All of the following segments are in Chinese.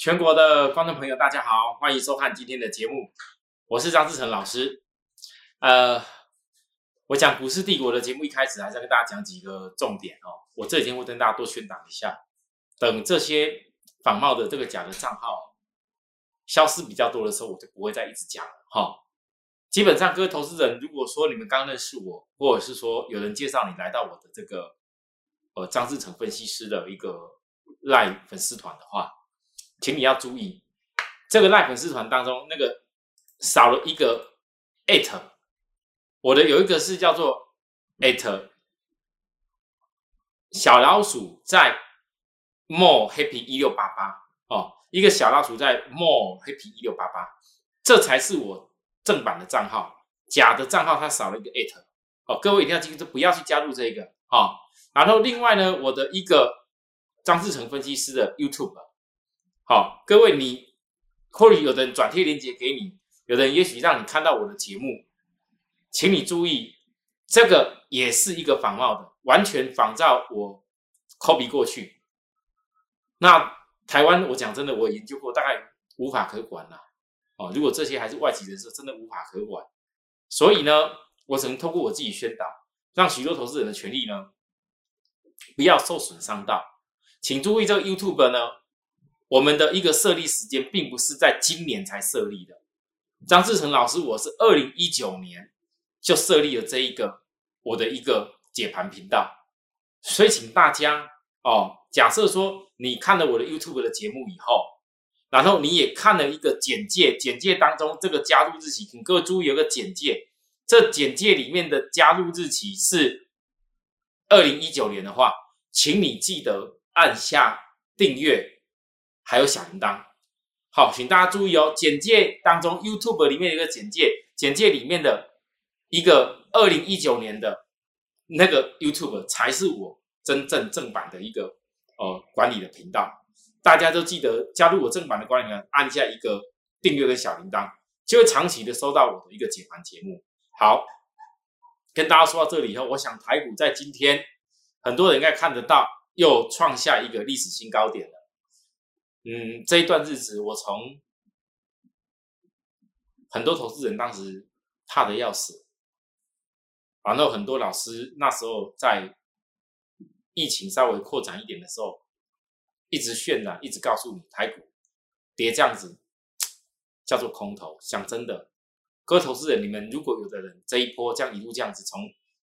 全国的观众朋友，大家好，欢迎收看今天的节目，我是张志成老师。呃，我讲股市帝国的节目一开始还是要跟大家讲几个重点哦。我这几天会跟大家多宣导一下，等这些仿冒的这个假的账号消失比较多的时候，我就不会再一直讲了哈。基本上，各位投资人，如果说你们刚认识我，或者是说有人介绍你来到我的这个呃张志成分析师的一个赖粉丝团的话，请你要注意，这个赖粉丝团当中那个少了一个 at，我的有一个是叫做 at 小老鼠在 more happy 一六八八哦，一个小老鼠在 more happy 一六八八，这才是我正版的账号，假的账号它少了一个 at 哦，各位一定要记住，不要去加入这个哦。然后另外呢，我的一个张志成分析师的 YouTube。好，各位，你或许有的人转贴链接给你，有的人也许让你看到我的节目，请你注意，这个也是一个仿冒的，完全仿照我 copy 过去。那台湾，我讲真的，我研究过，大概无法可管了。哦，如果这些还是外籍人士，真的无法可管。所以呢，我只能通过我自己宣导，让许多投资人的权利呢，不要受损伤到。请注意，这个 YouTube 呢。我们的一个设立时间，并不是在今年才设立的。张志成老师，我是二零一九年就设立了这一个我的一个解盘频道，所以请大家哦，假设说你看了我的 YouTube 的节目以后，然后你也看了一个简介，简介当中这个加入日期，请各位注意有个简介，这简介里面的加入日期是二零一九年的话，请你记得按下订阅。还有小铃铛，好，请大家注意哦。简介当中，YouTube 里面有一个简介，简介里面的一个二零一九年的那个 YouTube 才是我真正正版的一个呃管理的频道。大家都记得加入我正版的管理员，按下一个订阅跟小铃铛，就会长期的收到我的一个解盘节目。好，跟大家说到这里以后，我想台股在今天很多人应该看得到，又创下一个历史新高点了。嗯，这一段日子，我从很多投资人当时怕的要死，然后很多老师那时候在疫情稍微扩展一点的时候，一直渲染，一直告诉你台股跌这样子叫做空头。讲真的，各位投资人，你们如果有的人这一波这样一路这样子从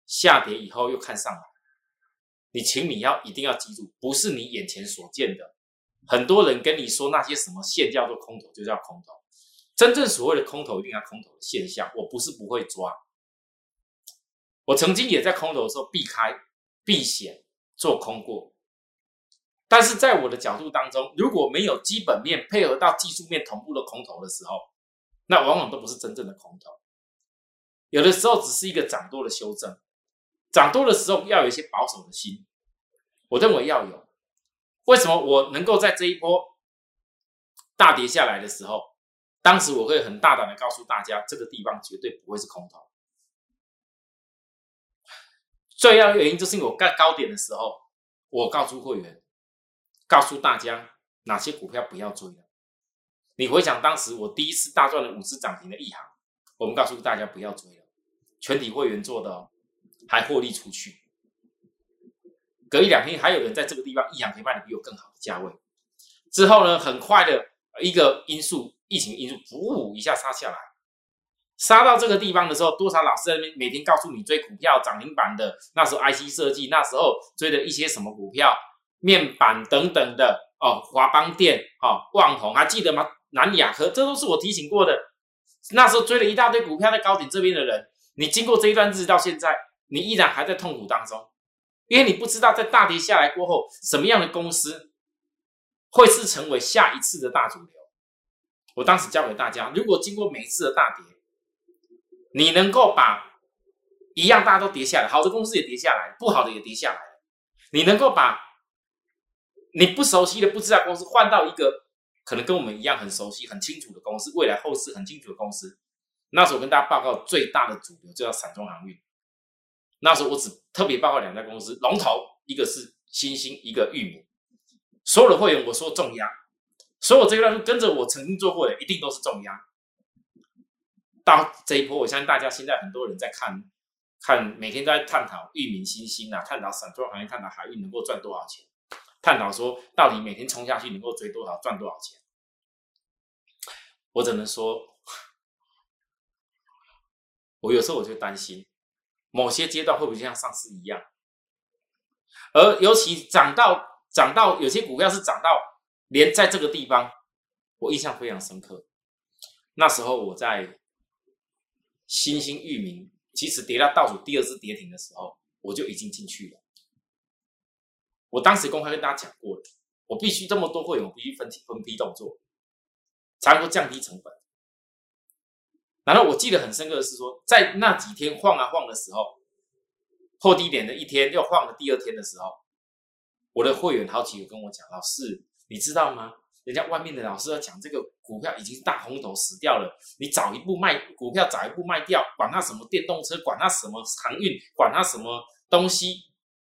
下跌以后又看上来，你请你要一定要记住，不是你眼前所见的。很多人跟你说那些什么线叫做空头，就叫空头。真正所谓的空头，一定要空头的现象。我不是不会抓，我曾经也在空头的时候避开、避险做空过。但是在我的角度当中，如果没有基本面配合到技术面同步的空头的时候，那往往都不是真正的空头。有的时候只是一个涨多的修正，涨多的时候要有一些保守的心，我认为要有。为什么我能够在这一波大跌下来的时候，当时我会很大胆的告诉大家，这个地方绝对不会是空头。最要原因就是我在高点的时候，我告诉会员，告诉大家哪些股票不要追了。你回想当时我第一次大赚了五次涨停的一行，我们告诉大家不要追了，全体会员做的还获利出去。隔一两天，还有人在这个地方一阳可以卖的比我更好的价位。之后呢，很快的一个因素，疫情因素，噗一下杀下来，杀到这个地方的时候，多少老师在那边每天告诉你追股票涨停板的，那时候 IC 设计，那时候追的一些什么股票，面板等等的哦，华邦电哦，旺宏还记得吗？南亚科，这都是我提醒过的。那时候追了一大堆股票在高点这边的人，你经过这一段日子到现在，你依然还在痛苦当中。因为你不知道在大跌下来过后，什么样的公司会是成为下一次的大主流。我当时教给大家，如果经过每一次的大跌，你能够把一样大家都跌下来，好的公司也跌下来，不好的也跌下来，你能够把你不熟悉的、不知道公司换到一个可能跟我们一样很熟悉、很清楚的公司，未来后市很清楚的公司，那时候我跟大家报告最大的主流就叫散装航运。那时候我只特别报告两家公司，龙头一个是新兴，一个域名。所有的会员我说重压，所有这个跟着我曾经做过的，一定都是重压。到这一波，我相信大家现在很多人在看，看每天在探讨域名新兴啊，探讨散装行业，探讨海运能够赚多少钱，探讨说到底每天冲下去能够追多少，赚多少钱。我只能说，我有时候我就担心，某些阶段会不会像上市一样，而尤其涨到涨到有些股票是涨到连在这个地方，我印象非常深刻。那时候我在。新兴域名其实跌到倒数第二次跌停的时候，我就已经进去了。我当时公开跟大家讲过了，我必须这么多会员，我必须分分批动作，才能够降低成本。然后我记得很深刻的是说，在那几天晃啊晃的时候，破低点的一天又晃了第二天的时候，我的会员好几个跟我讲：“老师，你知道吗？”人家外面的老师要讲这个股票已经大红头死掉了，你早一步卖股票，早一步卖掉，管它什么电动车，管它什么航运，管它什么东西，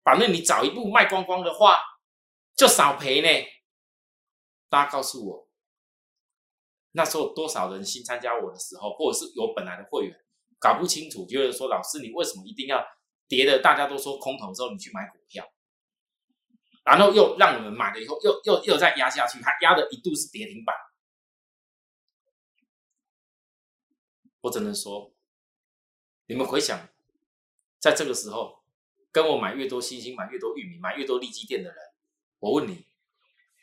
反正你早一步卖光光的话，就少赔呢。大家告诉我，那时候多少人新参加我的时候，或者是有本来的会员搞不清楚，就是说老师你为什么一定要跌的大家都说空头之后你去买股票？然后又让我们买了以后，又又又再压下去，它压的一度是跌停板。我只能说，你们回想，在这个时候跟我买越多星星，买越多玉米，买越多利基店的人，我问你，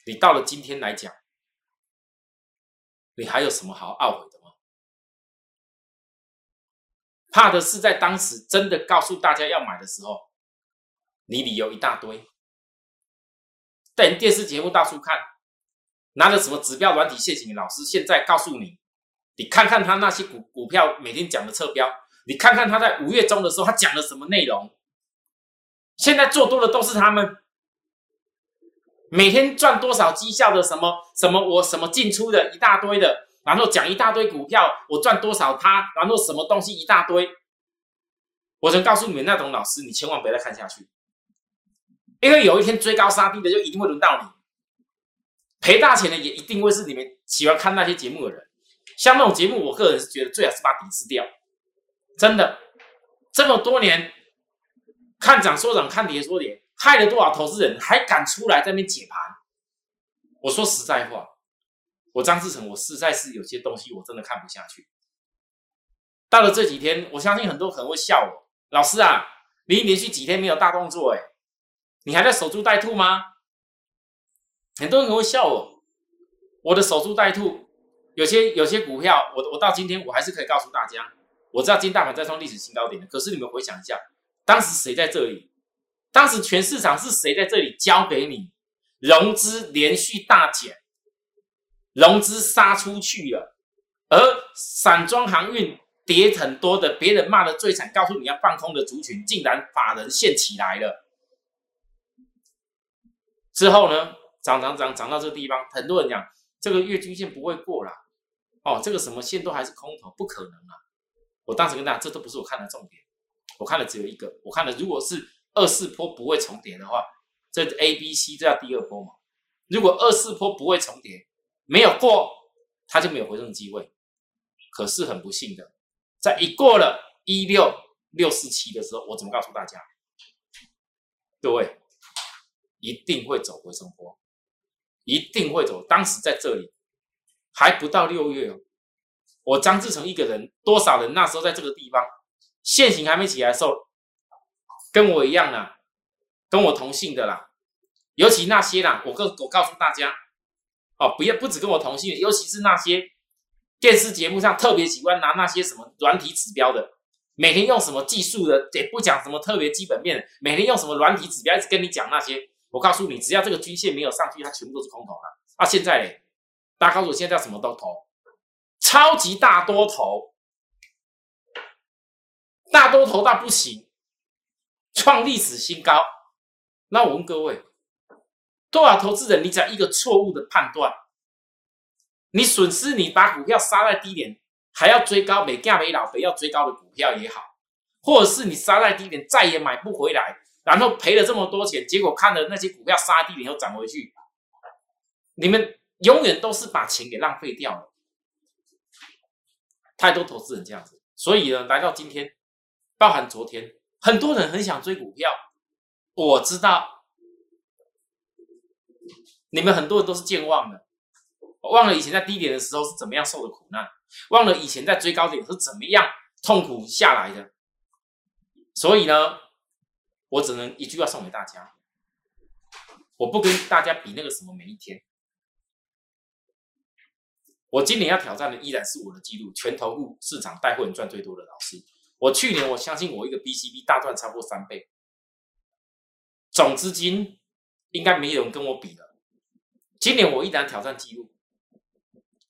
你到了今天来讲，你还有什么好懊悔的吗？怕的是在当时真的告诉大家要买的时候，你理由一大堆。在电视节目到处看，拿着什么指标软体陷阱？老师现在告诉你，你看看他那些股股票每天讲的侧标，你看看他在五月中的时候他讲了什么内容。现在做多的都是他们，每天赚多少绩效的什么什么我什么进出的一大堆的，然后讲一大堆股票我赚多少他，然后什么东西一大堆。我曾告诉你们那种老师，你千万不要再看下去。因为有一天追高杀低的就一定会轮到你，赔大钱的也一定会是你们喜欢看那些节目的人。像那种节目，我个人是觉得最好是把抵制掉。真的，这么多年看涨说涨，看跌说跌，害了多少投资人，还敢出来在那边解盘？我说实在话，我张志成，我实在是有些东西我真的看不下去。到了这几天，我相信很多可能会笑我，老师啊，你连续几天没有大动作，哎。你还在守株待兔吗？很多人可能会笑我，我的守株待兔，有些有些股票，我我到今天我还是可以告诉大家，我知道今天大盘在创历史新高点的。可是你们回想一下，当时谁在这里？当时全市场是谁在这里交给你？融资连续大减，融资杀出去了，而散装航运跌很多的，别人骂的最惨，告诉你要放空的族群，竟然法人现起来了。之后呢，涨涨涨涨到这个地方，很多人讲这个月均线不会过了，哦，这个什么线都还是空头，不可能啊！我当时跟大家，这都不是我看的重点，我看的只有一个，我看的如果是二四波不会重叠的话，这 A、B、C 这叫第二波嘛。如果二四波不会重叠，没有过，它就没有回升机会。可是很不幸的，在一过了一六六四七的时候，我怎么告诉大家？各位。一定会走回升坡，一定会走。当时在这里还不到六月哦，我张志成一个人，多少人那时候在这个地方，现行还没起来的时候，跟我一样啦，跟我同姓的啦，尤其那些啦，我告我告诉大家，哦，不要不止跟我同姓，尤其是那些电视节目上特别喜欢拿那些什么软体指标的，每天用什么技术的，也不讲什么特别基本面，每天用什么软体指标一直跟你讲那些。我告诉你，只要这个均线没有上去，它全部都是空头了。啊，现在呢，大家告诉我，现在什么都投，超级大多头，大多头到不行，创历史新高。那我问各位，多少投资人，你只要一个错误的判断，你损失，你把股票杀在低点，还要追高，每价每老肥要追高的股票也好，或者是你杀在低点，再也买不回来。然后赔了这么多钱，结果看了那些股票杀低点又涨回去，你们永远都是把钱给浪费掉了。太多投资人这样子，所以呢，来到今天，包含昨天，很多人很想追股票。我知道，你们很多人都是健忘的，忘了以前在低点的时候是怎么样受的苦难，忘了以前在追高点是怎么样痛苦下来的。所以呢，我只能一句话送给大家：我不跟大家比那个什么每一天。我今年要挑战的依然是我的记录，全投入市场带货人赚最多的老师。我去年我相信我一个 BCB 大赚超过三倍，总资金应该没有人跟我比了。今年我依然挑战记录，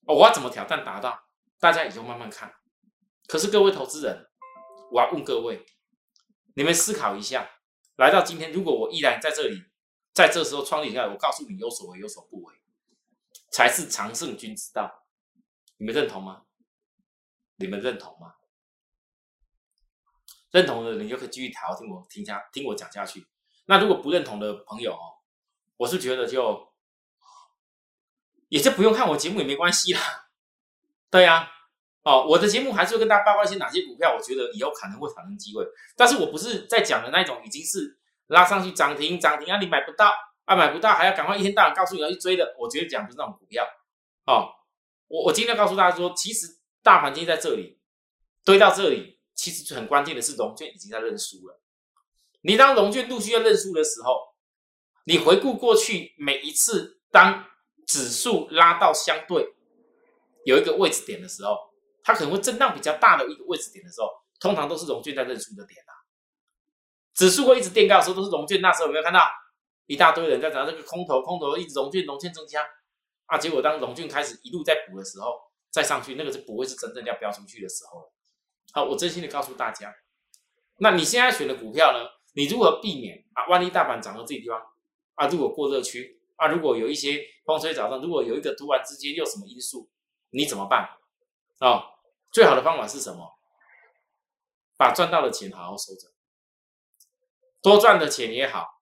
我要怎么挑战达到？大家也就慢慢看。可是各位投资人，我要问各位，你们思考一下，来到今天，如果我依然在这里，在这时候创立下来，我告诉你有所为有所不为，才是常胜军之道。你们认同吗？你们认同吗？认同的，你就可以继续调听我听下听我讲下去。那如果不认同的朋友哦，我是觉得就也就不用看我节目也没关系啦。对呀，哦，我的节目还是会跟大家报告一些哪些股票，我觉得以后可能会产生机会。但是我不是在讲的那种已经是拉上去涨停涨停啊，你买不到啊，买不到还要赶快一天到晚告诉你要去追的。我觉得讲不是那种股票哦。我我今天告诉大家说，其实大盘今天在这里堆到这里，其实很关键的是融券已经在认输了。你当融券陆续要认输的时候，你回顾过去每一次当指数拉到相对有一个位置点的时候，它可能会震荡比较大的一个位置点的时候，通常都是融券在认输的点啊。指数会一直垫高的时候，都是融券。那时候有没有看到一大堆人在讲这个空头，空头一直融券，融券增加。啊！结果当龙俊开始一路在补的时候，再上去，那个是不会是真正要飙出去的时候了。好，我真心的告诉大家，那你现在选的股票呢？你如何避免啊？万一大盘涨到这个地方啊，如果过热区啊，如果有一些风吹草动，如果有一个突然之间又什么因素，你怎么办？啊，最好的方法是什么？把赚到的钱好好收着，多赚的钱也好，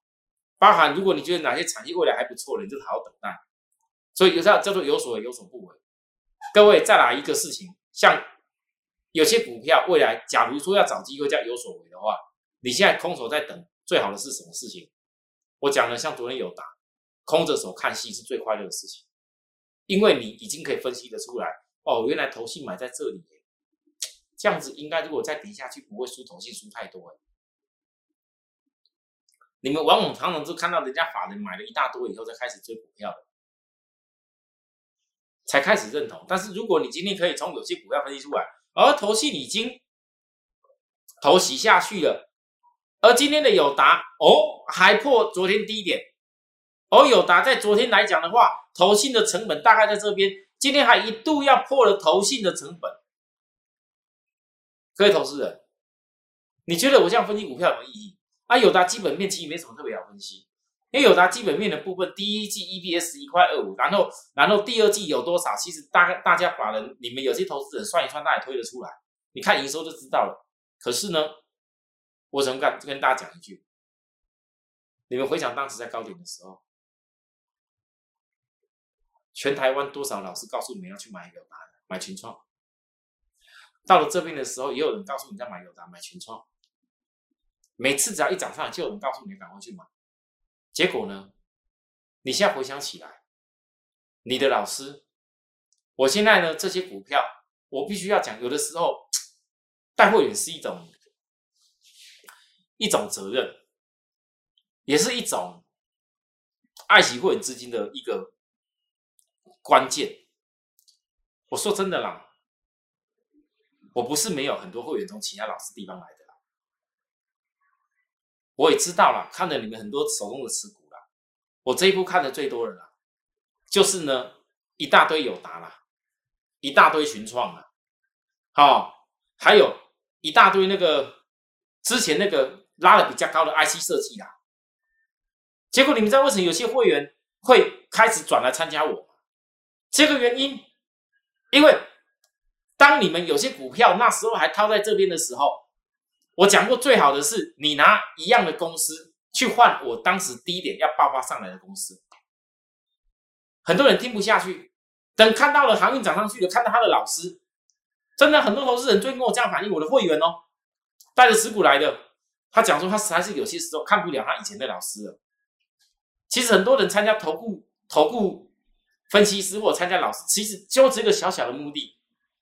包含如果你觉得哪些产业未来还不错的，你就好好等待。所以有叫叫做有所为有所不为。各位再来一个事情，像有些股票未来，假如说要找机会叫有所为的话，你现在空手在等，最好的是什么事情？我讲的像昨天有答，空着手看戏是最快乐的事情，因为你已经可以分析得出来，哦，原来投信买在这里，这样子应该如果再跌下去，不会输投信输太多。你们往往常常都看到人家法人买了一大多以后，再开始追股票的。才开始认同，但是如果你今天可以从有些股票分析出来，而投信已经投洗下去了，而今天的友达哦还破昨天低点，而友达在昨天来讲的话，投信的成本大概在这边，今天还一度要破了投信的成本。各位投资人，你觉得我这样分析股票有没有意义？啊，友达基本面其实没什么特别好分析。因为有它基本面的部分，第一季 EPS 一块二五，然后然后第二季有多少？其实大概大家法人，你们有些投资人算一算，大概推得出来。你看营收就知道了。可是呢，我怎么敢跟大家讲一句？你们回想当时在高点的时候，全台湾多少老师告诉你们要去买友达、买群创？到了这边的时候，也有人告诉你在买友达、买群创。每次只要一涨上来，就有人告诉你赶快去买。结果呢？你现在回想起来，你的老师，我现在呢这些股票，我必须要讲，有的时候 带会员是一种一种责任，也是一种爱惜会员资金的一个关键。我说真的啦，我不是没有很多会员从其他老师地方来的。我也知道了，看了你们很多手工的持股了。我这一波看的最多的啦，就是呢一大堆友达啦，一大堆群创啦，好，还有一大堆那个之前那个拉的比较高的 IC 设计啦。结果你们知道为什么有些会员会开始转来参加我？这个原因，因为当你们有些股票那时候还套在这边的时候。我讲过，最好的是你拿一样的公司去换我当时低点要爆发上来的公司，很多人听不下去，等看到了航运涨上去了，看到他的老师，真的很多投资人最近跟我这样反映，我的会员哦，带着持股来的，他讲说他实在是有些时候看不了他以前的老师了。其实很多人参加投顾、投顾分析师或参加老师，其实就这个小小的目的，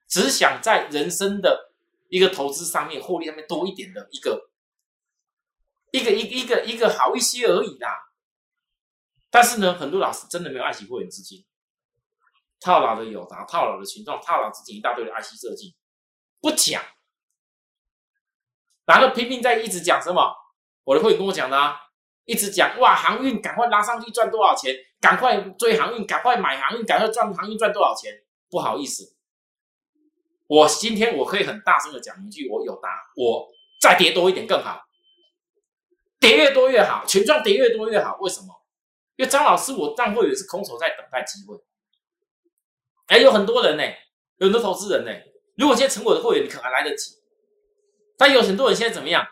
只想在人生的一个投资上面获利上面多一点的一个。一个一一个一个好一些而已啦，但是呢，很多老师真的没有爱惜会员资金，套牢的有达，套牢的群众，套牢资金一大堆的 IC 设计，不讲，然后拼命在一直讲什么？我的会员跟我讲的啊，一直讲哇，航运赶快拉上去赚多少钱，赶快追航运，赶快买航运，赶快赚航运赚多少钱？不好意思，我今天我可以很大声的讲一句，我有答，我再跌多一点更好。跌越多越好，权状跌越多越好。为什么？因为张老师，我当会员是空手在等待机会。哎，有很多人呢，有很多投资人呢。如果现在成我的会员，你可能还来得及。但有很多人现在怎么样？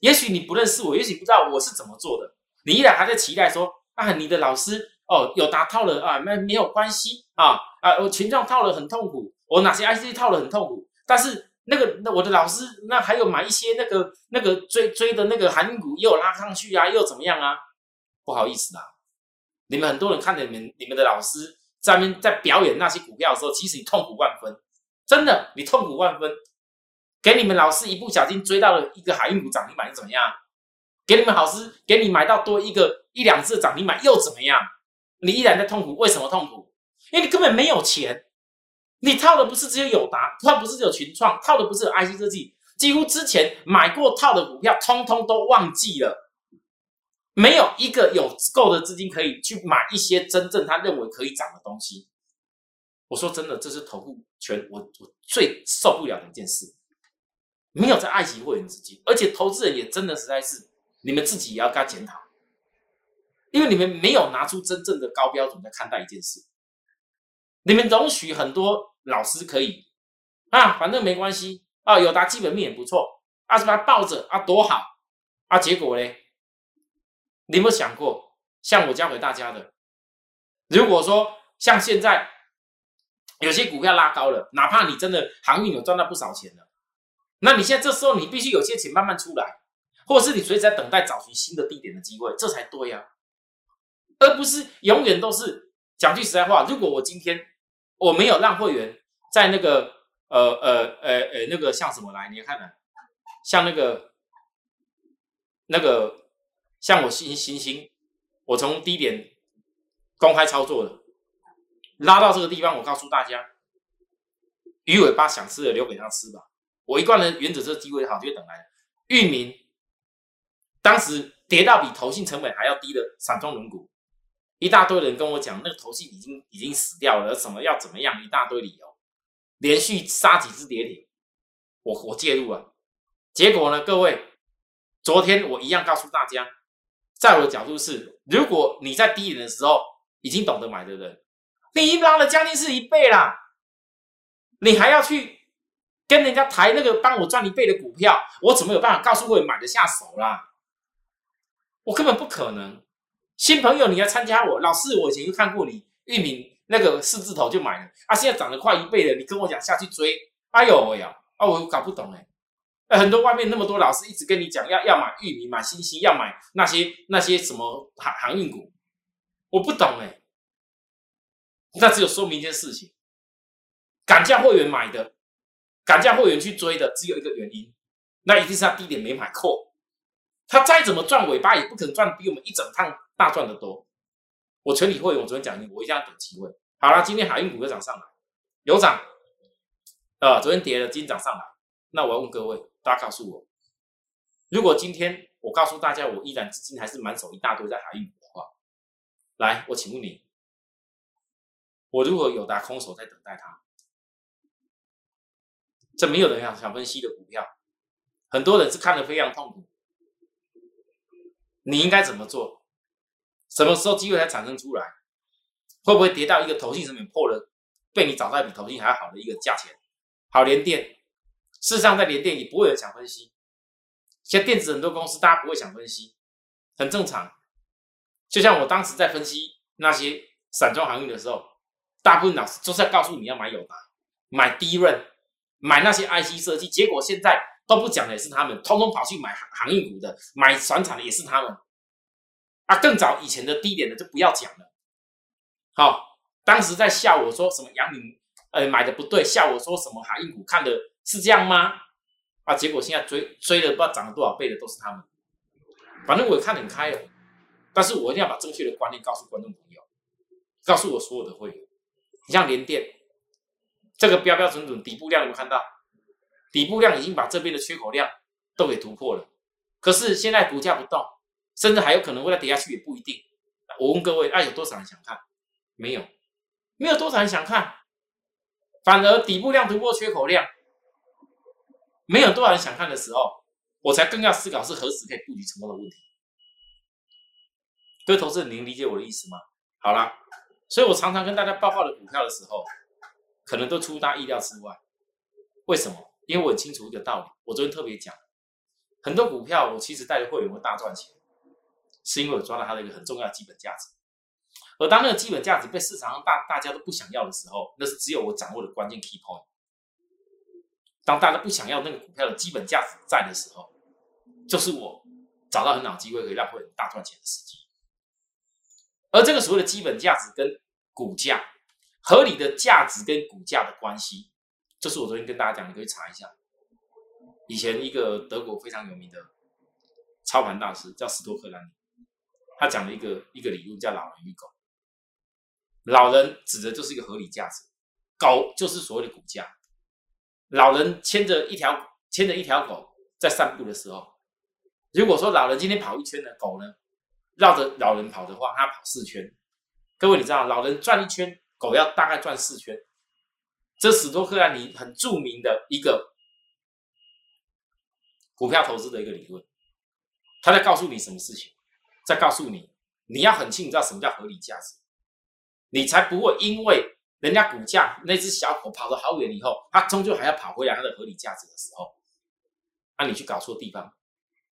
也许你不认识我，也许不知道我是怎么做的。你依然还在期待说啊，你的老师哦，有答套了啊，没没有关系啊啊，我权状套了很痛苦，我哪些 IC 套了很痛苦，但是。那个，那我的老师，那还有买一些那个那个追追的那个韩股，又拉上去啊，又怎么样啊？不好意思啦，你们很多人看着你们你们的老师在面在表演那些股票的时候，其实你痛苦万分，真的，你痛苦万分。给你们老师一不小心追到了一个海运股涨停板，又怎么样？给你们老师给你买到多一个一两次涨停板又怎么样？你依然在痛苦，为什么痛苦？因为你根本没有钱。你套的不是只有友达，套不是只有群创，套的不是有 IC 设计，几乎之前买过套的股票，通通都忘记了，没有一个有够的资金可以去买一些真正他认为可以涨的东西。我说真的，这是投顾权我我最受不了的一件事，没有在爱惜会员资金，而且投资人也真的实在是，你们自己也要跟他检讨，因为你们没有拿出真正的高标准在看待一件事。你们容许很多老师可以啊，反正没关系啊，有达基本面也不错，啊什么抱着啊多好啊，结果嘞，你有没有想过，像我教给大家的，如果说像现在有些股票拉高了，哪怕你真的航运有赚到不少钱了，那你现在这时候你必须有些钱慢慢出来，或者是你随时在等待找寻新的低点的机会，这才对呀，而不是永远都是讲句实在话，如果我今天。我没有让会员在那个呃呃呃呃那个像什么来，你看看，像那个那个像我星星星，我从低点公开操作的，拉到这个地方，我告诉大家，鱼尾巴想吃的留给他吃吧。我一贯的原则，这个机会好就等来。域名当时跌到比投信成本还要低的散装轮股。一大堆人跟我讲，那个头戏已经已经死掉了，什么要怎么样，一大堆理由，连续杀几只跌停，我我介入了，结果呢，各位，昨天我一样告诉大家，在我的角度是，如果你在低点的时候已经懂得买的人，你已经拉了将近是一倍啦，你还要去跟人家抬那个帮我赚一倍的股票，我怎么有办法告诉会买得下手啦？我根本不可能。新朋友，你要参加我老师，我以前就看过你玉米那个四字头就买了。啊，现在涨了快一倍了，你跟我讲下去追，哎呦喂呀，啊我搞不懂哎，很多外面那么多老师一直跟你讲要要买玉米买星星，要买那些那些什么航航运股，我不懂哎，那只有说明一件事情，赶价会员买的，赶价会员去追的，只有一个原因，那一定是他低点没买够，他再怎么赚尾巴也不可能赚比我们一整趟。大赚的多，我全体会员，我昨天讲，我一定要等机会。好了，今天海运股又涨上来，有涨，啊，昨天跌了，今天涨上来。那我要问各位，大家告诉我，如果今天我告诉大家，我依然资金还是满手一大堆在海运股的话，来，我请问你，我如果有打空手在等待它，这没有人想想分析的股票，很多人是看得非常痛苦，你应该怎么做？什么时候机会才产生出来？会不会跌到一个投信成本破了，被你找到比投信还好的一个价钱？好连电，事实上在连电也不会有人想分析。现在电子很多公司大家不会想分析，很正常。就像我当时在分析那些散装航运的时候，大部分老师就是要告诉你要买友达，买低润，买那些 IC 设计，结果现在都不讲的也是他们，通通跑去买航航运股的，买船厂的也是他们。啊，更早以前的低点的就不要讲了。好，当时在笑我说什么杨敏，呃，买的不对，笑我说什么航运股看的是这样吗？啊，结果现在追追的不知道涨了多少倍的都是他们。反正我看得很开了，但是我一定要把正确的观念告诉观众朋友，告诉我所有的会员。你像联电，这个标标准准底部量有没有看到？底部量已经把这边的缺口量都给突破了，可是现在股价不动，甚至还有可能会再跌下去，也不一定。我问各位，啊，有多少人想看？没有，没有多少人想看，反而底部量突破缺口量，没有多少人想看的时候。我才更要思考是何时可以布局成功的问题。各位投资人，您理解我的意思吗？好啦，所以我常常跟大家报告的股票的时候，可能都出大意料之外。为什么？因为我很清楚一个道理。我昨天特别讲，很多股票我其实带着会员会大赚钱，是因为我抓到它的一个很重要的基本价值。而当那个基本价值被市场上大大家都不想要的时候，那是只有我掌握的关键 key point。当大家不想要那个股票的基本价值在的时候，就是我找到很好机会可以让会员大赚钱的时机。而这个所谓的基本价值跟股价合理的价值跟股价的关系，就是我昨天跟大家讲，你可以查一下。以前一个德国非常有名的操盘大师叫斯托克兰，他讲了一个一个理论叫“老人与狗”。老人指的就是一个合理价值，狗就是所谓的股价。老人牵着一条牵着一条狗在散步的时候，如果说老人今天跑一圈呢，狗呢绕着老人跑的话，它跑四圈。各位你知道，老人转一圈，狗要大概转四圈。这史多克兰尼很著名的一个股票投资的一个理论，他在告诉你什么事情？再告诉你，你要很清楚知道什么叫合理价值，你才不会因为。人家股价那只小狗跑得好远以后，它终究还要跑回来它的合理价值的时候，那你去搞错地方，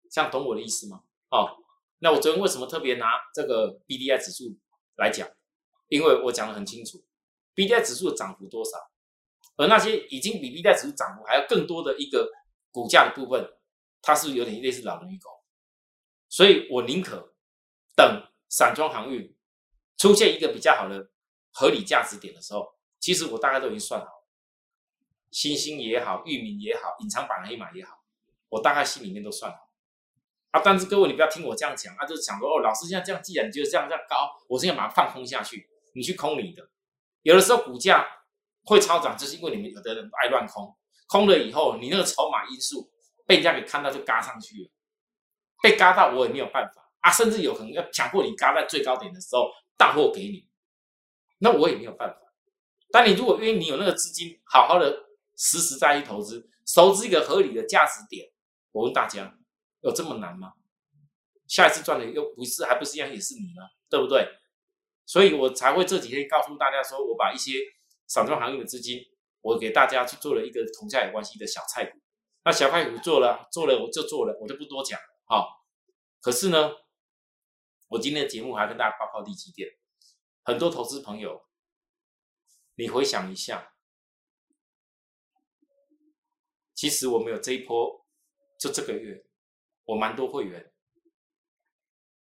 这样懂我的意思吗？哦，那我昨天为什么特别拿这个 B D I 指数来讲？因为我讲的很清楚，B D I 指数的涨幅多少，而那些已经比 B D I 指数涨幅还要更多的一个股价的部分，它是有点类似老人与狗，所以我宁可等散装航运出现一个比较好的。合理价值点的时候，其实我大概都已经算好，星星也好，域名也好，隐藏版黑马也好，我大概心里面都算好。啊，但是各位你不要听我这样讲，啊，就是想说哦，老师现在这样，既然你觉得这样这样高，我现在把它放空下去，你去空你的。有的时候股价会超涨，就是因为你们有的人爱乱空，空了以后，你那个筹码因素被人家给看到就嘎上去了，被嘎到我也没有办法啊，甚至有可能要强迫你嘎在最高点的时候，大货给你。那我也没有办法。但你如果因为你有那个资金，好好的实实在在投资，投资一个合理的价值点，我问大家，有这么难吗？下一次赚的又不是，还不是一样也是你呢，对不对？所以我才会这几天告诉大家说，我把一些散装行业的资金，我给大家去做了一个同价有关系的小菜股。那小菜股做了，做了我就做了，我就不多讲了啊。可是呢，我今天的节目还跟大家报告第几点？很多投资朋友，你回想一下，其实我们有这一波，就这个月，我蛮多会员，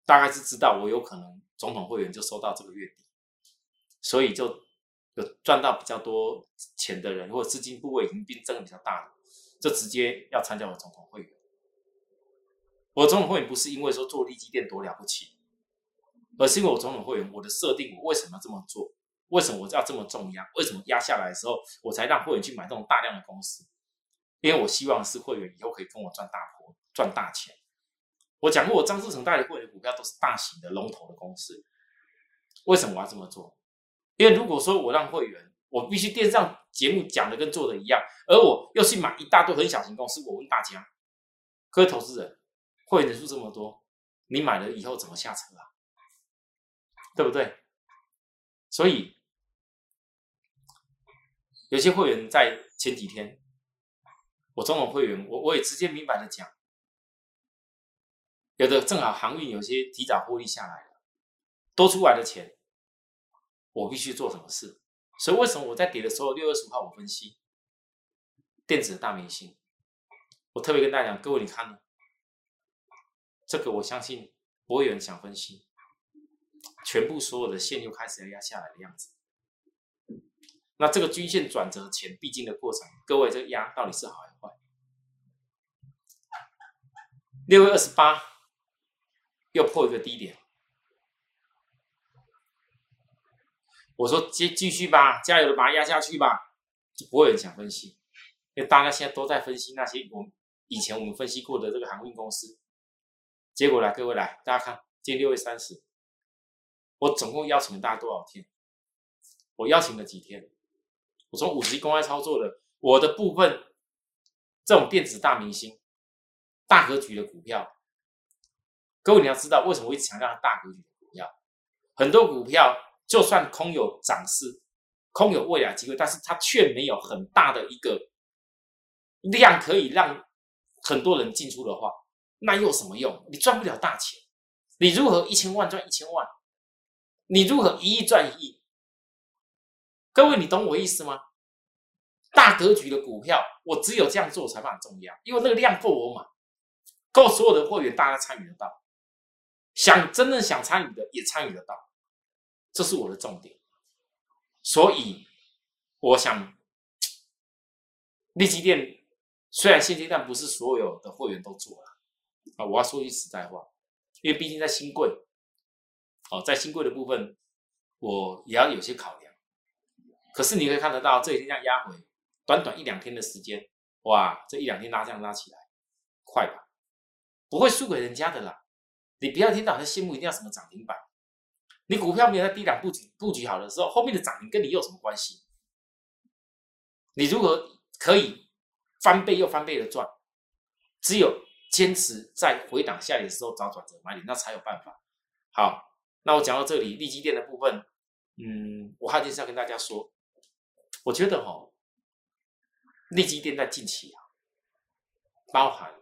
大概是知道我有可能总统会员就收到这个月底，所以就有赚到比较多钱的人，或者资金部位已经变增比较大的，就直接要参加我总统会员。我总统会员不是因为说做利基店多了不起。而是因为我总统会员，我的设定，我为什么要这么做？为什么我要这么重压？为什么压下来的时候，我才让会员去买这种大量的公司？因为我希望是会员以后可以跟我赚大波、赚大钱。我讲过，我张志成带的会员股票都是大型的龙头的公司。为什么我要这么做？因为如果说我让会员，我必须电视上节目讲的跟做的一样，而我又去买一大堆很小型公司，我问大家，各位投资人，会员人数这么多，你买了以后怎么下车啊？对不对？所以有些会员在前几天，我中统会员，我我也直接明白的讲，有的正好航运有些提早获利下来了，多出来的钱，我必须做什么事。所以为什么我在跌的时候，六月十五号我分析电子大明星，我特别跟大家讲，各位你看呢，这个我相信不会有人想分析，全部所有的线又开始要压下来的样子。那这个均线转折前必经的过程，各位这个压到底是好还是坏？六月二十八又破一个低点，我说继继续吧，加油的把它压下去吧，就不会有人想分析，因为大家现在都在分析那些我以前我们分析过的这个航运公司。结果来，各位来，大家看，今天六月三十，我总共邀请了大家多少天？我邀请了几天？我从五十公开操作的我的部分，这种电子大明星、大格局的股票，各位你要知道，为什么我一直强调大格局的股票？很多股票就算空有涨势、空有未来机会，但是它却没有很大的一个量可以让很多人进出的话，那又有什么用？你赚不了大钱。你如何一千万赚一千万？你如何一亿赚一亿？各位，你懂我意思吗？大格局的股票，我只有这样做才蛮重要，因为那个量够我买，够所有的会员大家参与得到，想真正想参与的也参与得到，这是我的重点。所以，我想，利基店虽然现阶段不是所有的会员都做了啊，我要说句实在话，因为毕竟在新贵，哦，在新贵的部分，我也要有些考量。可是你可以看得到，这几天这样压回，短短一两天的时间，哇，这一两天拉这样拉起来，快吧？不会输给人家的啦。你不要听到在羡慕一定要什么涨停板，你股票没有在低档布局布局好的时候，后面的涨停跟你有什么关系？你如何可以翻倍又翻倍的赚？只有坚持在回档下跌的时候找转折买点，那才有办法。好，那我讲到这里，利基店的部分，嗯，我还是要跟大家说。我觉得哈，利基店在近期啊，包含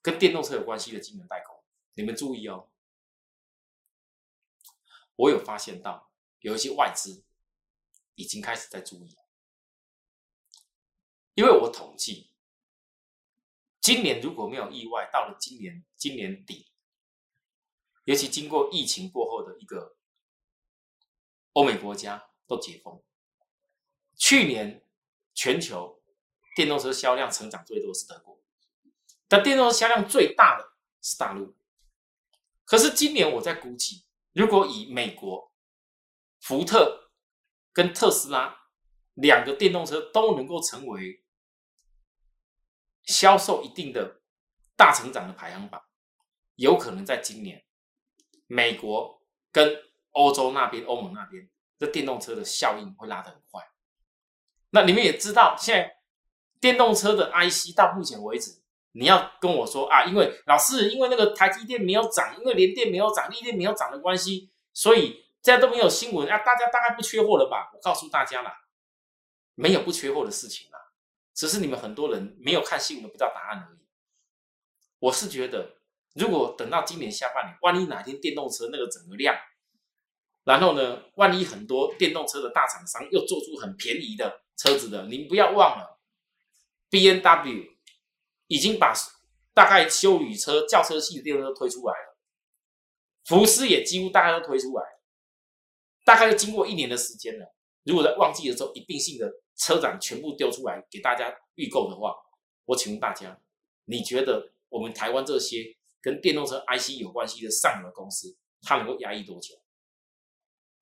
跟电动车有关系的金融代工，你们注意哦。我有发现到有一些外资已经开始在注意，因为我统计，今年如果没有意外，到了今年今年底，尤其经过疫情过后的一个。欧美国家都解封，去年全球电动车销量成长最多是德国，但电动车销量最大的是大陆。可是今年我在估计，如果以美国福特跟特斯拉两个电动车都能够成为销售一定的大成长的排行榜，有可能在今年美国跟欧洲那边、欧盟那边，这电动车的效应会拉得很快。那你们也知道，现在电动车的 IC 到目前为止，你要跟我说啊，因为老师，因为那个台积电没有涨，因为联电没有涨，力电没有涨的关系，所以现在都没有新闻啊，大家大概不缺货了吧？我告诉大家啦，没有不缺货的事情啦，只是你们很多人没有看新闻，不知道答案而已。我是觉得，如果等到今年下半年，万一哪天电动车那个整个量，然后呢？万一很多电动车的大厂商又做出很便宜的车子的，您不要忘了，B N W 已经把大概修旅车、轿车系的电动车推出来了，福斯也几乎大概都推出来，大概经过一年的时间了。如果在旺季的时候一并性的车展全部丢出来给大家预购的话，我请问大家，你觉得我们台湾这些跟电动车 I C 有关系的上游公司，它能够压抑多久？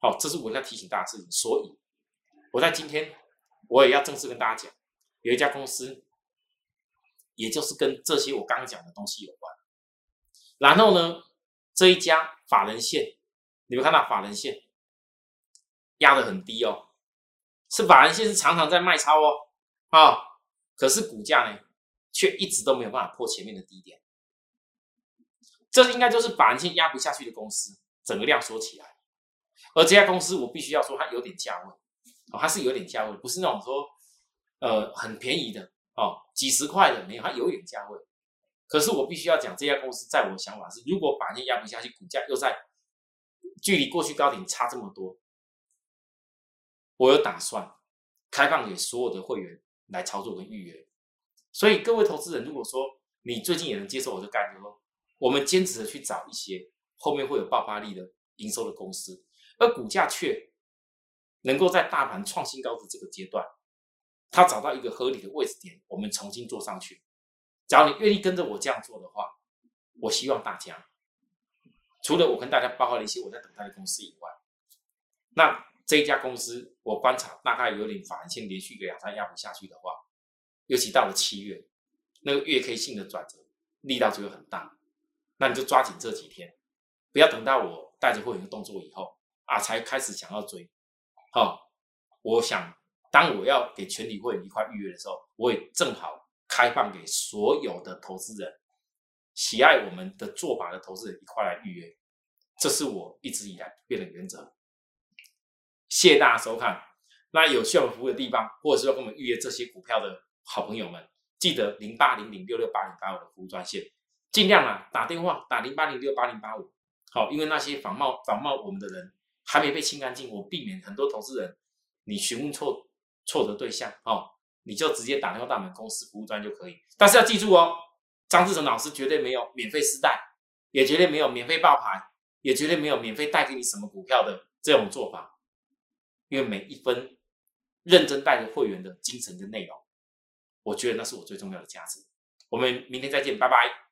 好，这是我在提醒大家事情，所以我在今天我也要正式跟大家讲，有一家公司，也就是跟这些我刚刚讲的东西有关。然后呢，这一家法人线，你们看到法人线压的很低哦，是法人线是常常在卖超哦，啊，可是股价呢，却一直都没有办法破前面的低点。这应该就是法人线压不下去的公司，整个量缩起来。而这家公司，我必须要说，它有点价位，哦，它是有点价位，不是那种说，呃，很便宜的哦，几十块的没有，它有点价位。可是我必须要讲，这家公司在我想法是，如果把那压不下去，股价又在距离过去高点差这么多，我有打算开放给所有的会员来操作跟预约。所以各位投资人，如果说你最近也能接受我的概念，说我们坚持的去找一些后面会有爆发力的营收的公司，而股价却能够在大盘创新高的这个阶段，它找到一个合理的位置点，我们重新做上去。只要你愿意跟着我这样做的话，我希望大家。除了我跟大家报告了一些我在等待的公司以外，那这一家公司我观察大概有点反线连续个两三压不下去的话，尤其到了七月，那个月 K 性的转折力道就会很大，那你就抓紧这几天，不要等到我带着会员动作以后啊才开始想要追。好，我想当我要给全体会员一块预约的时候，我也正好开放给所有的投资人。喜爱我们的做法的投资人一块来预约，这是我一直以来不变的原则。谢谢大家收看。那有需要服务的地方，或者是要跟我们预约这些股票的好朋友们，记得零八零零六六八零八五的服务专线，尽量啊打电话打零八零六八零八五。好，因为那些仿冒仿冒我们的人还没被清干净，我避免很多投资人你询问错错的对象哦，你就直接打电话到我们公司服务端就可以。但是要记住哦。张志成老师绝对没有免费私带，也绝对没有免费爆牌，也绝对没有免费带给你什么股票的这种做法。因为每一分认真带着会员的精神跟内容，我觉得那是我最重要的价值。我们明天再见，拜拜。